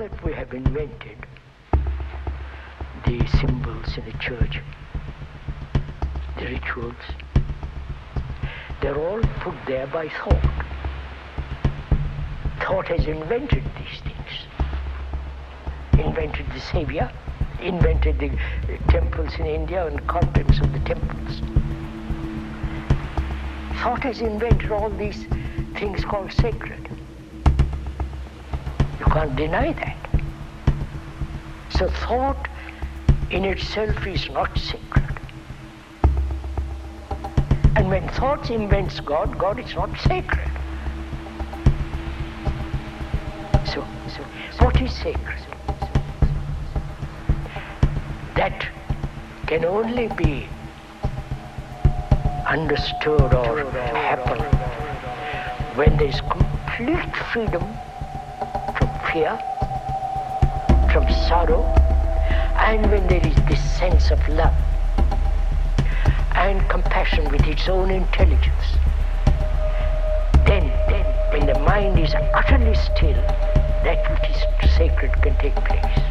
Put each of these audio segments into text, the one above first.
that we have invented, the symbols in the church, the rituals, they're all put there by thought. Thought has invented these things. Invented the Savior, invented the uh, temples in India and contents of the temples. Thought has invented all these things called sacred. You can't deny that. So thought in itself is not sacred. And when thought invents God, God is not sacred. So, so what is sacred? That can only be understood or happen when there is complete freedom from fear, from sorrow, and when there is this sense of love and compassion with its own intelligence. Then, then, when the mind is utterly still, that which is sacred can take place.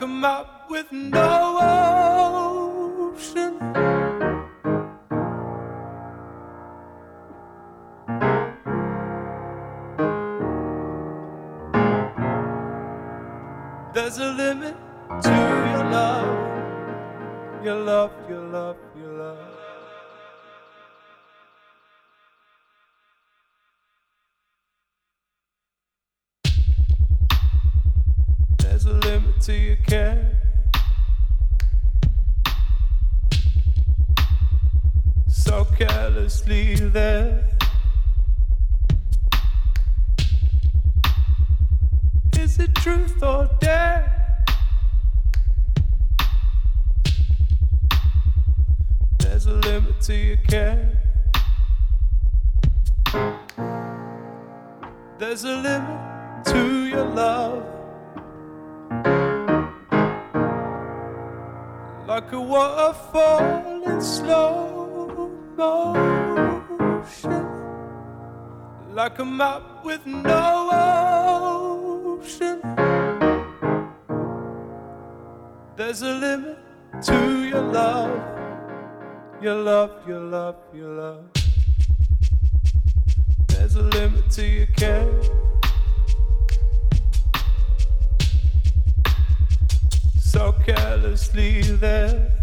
Like up with no ocean. There's a limit Waterfall in slow motion. Like a map with no ocean. There's a limit to your love. Your love, your love, your love. There's a limit to your care. So carelessly there.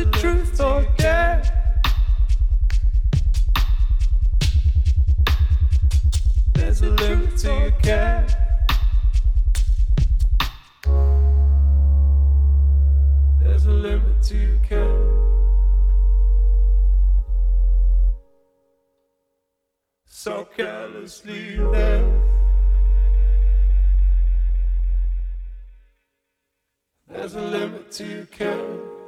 It truth or? There's a limit to your care. There's a limit to your care. So. There's a limit to your care.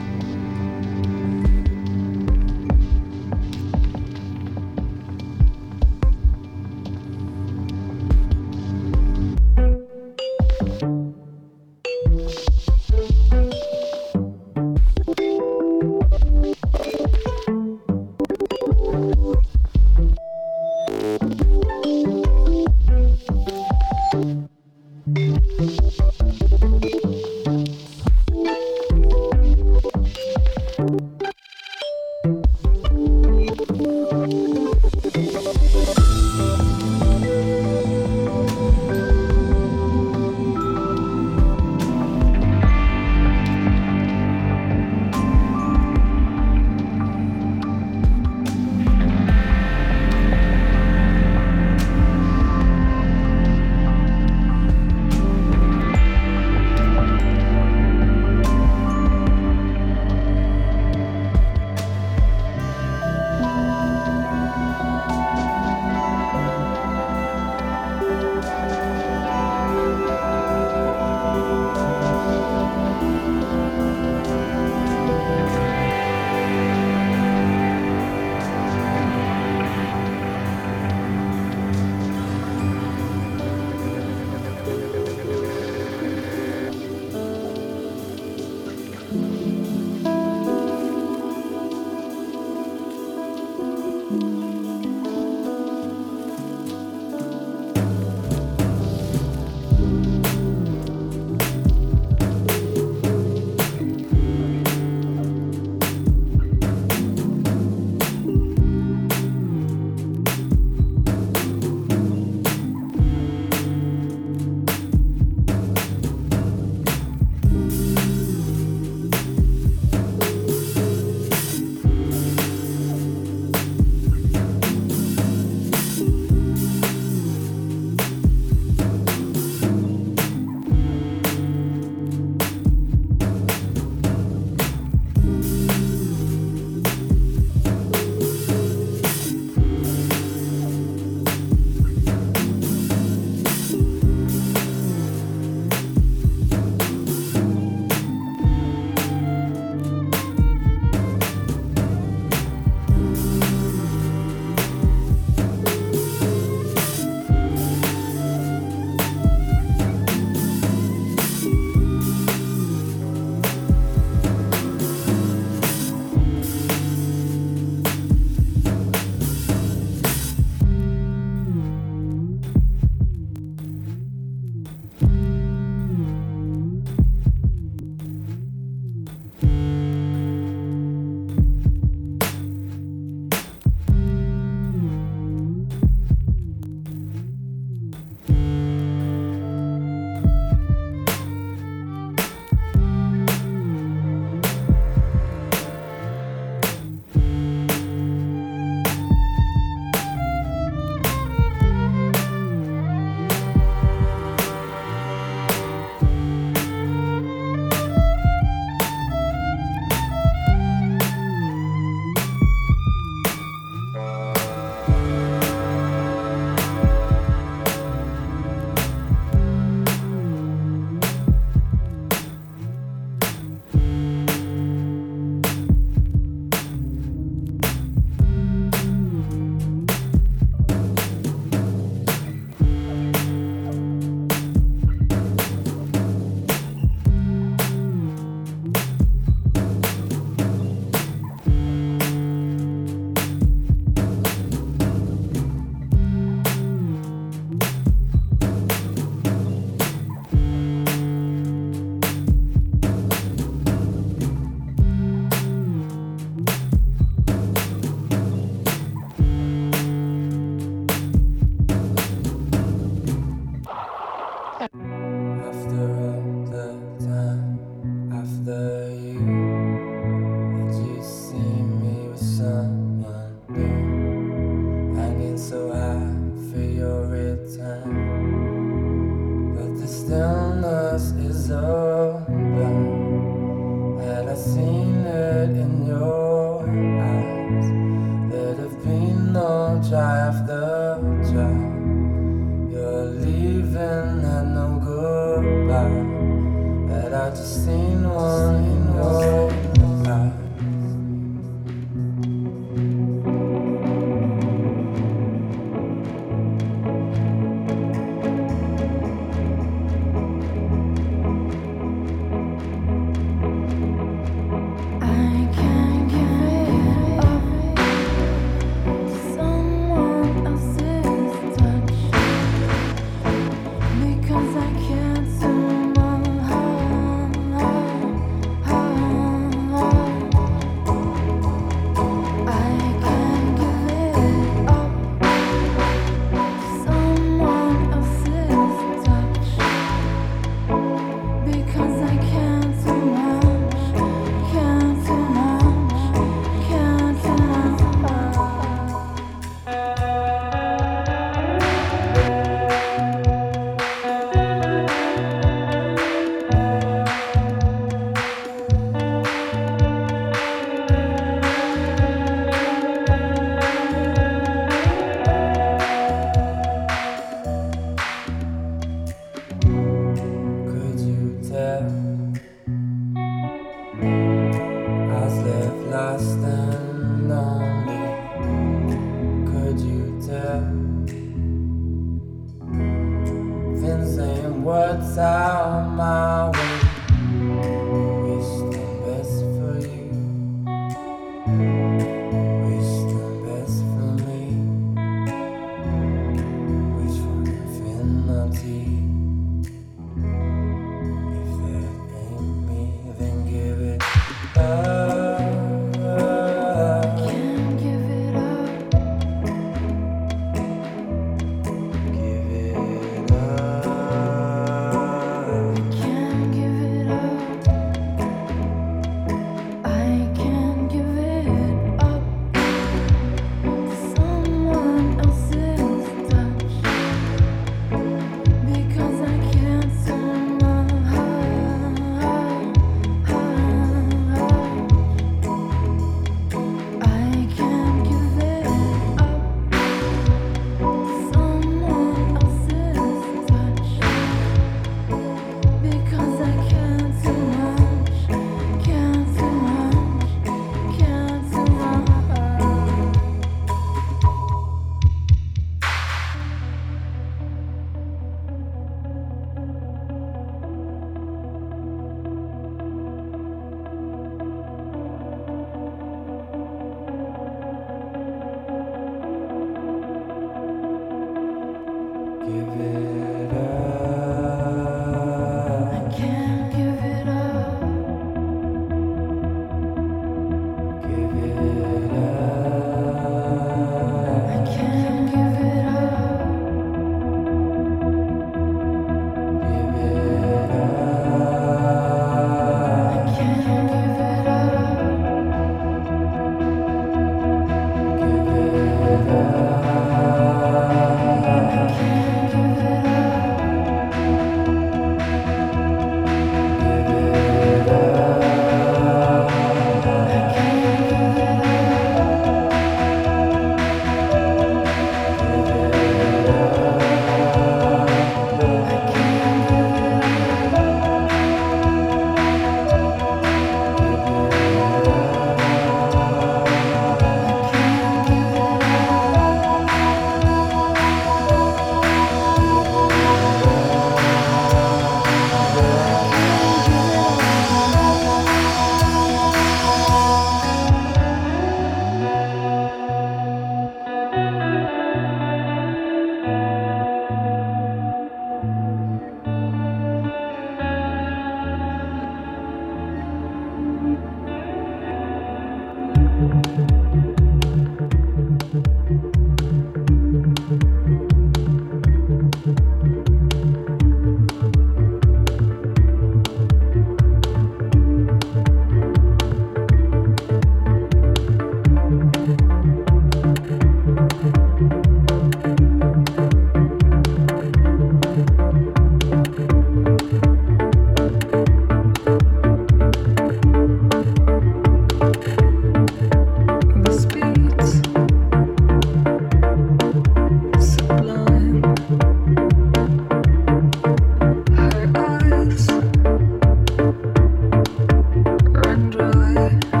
Thank you.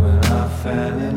When I fell love.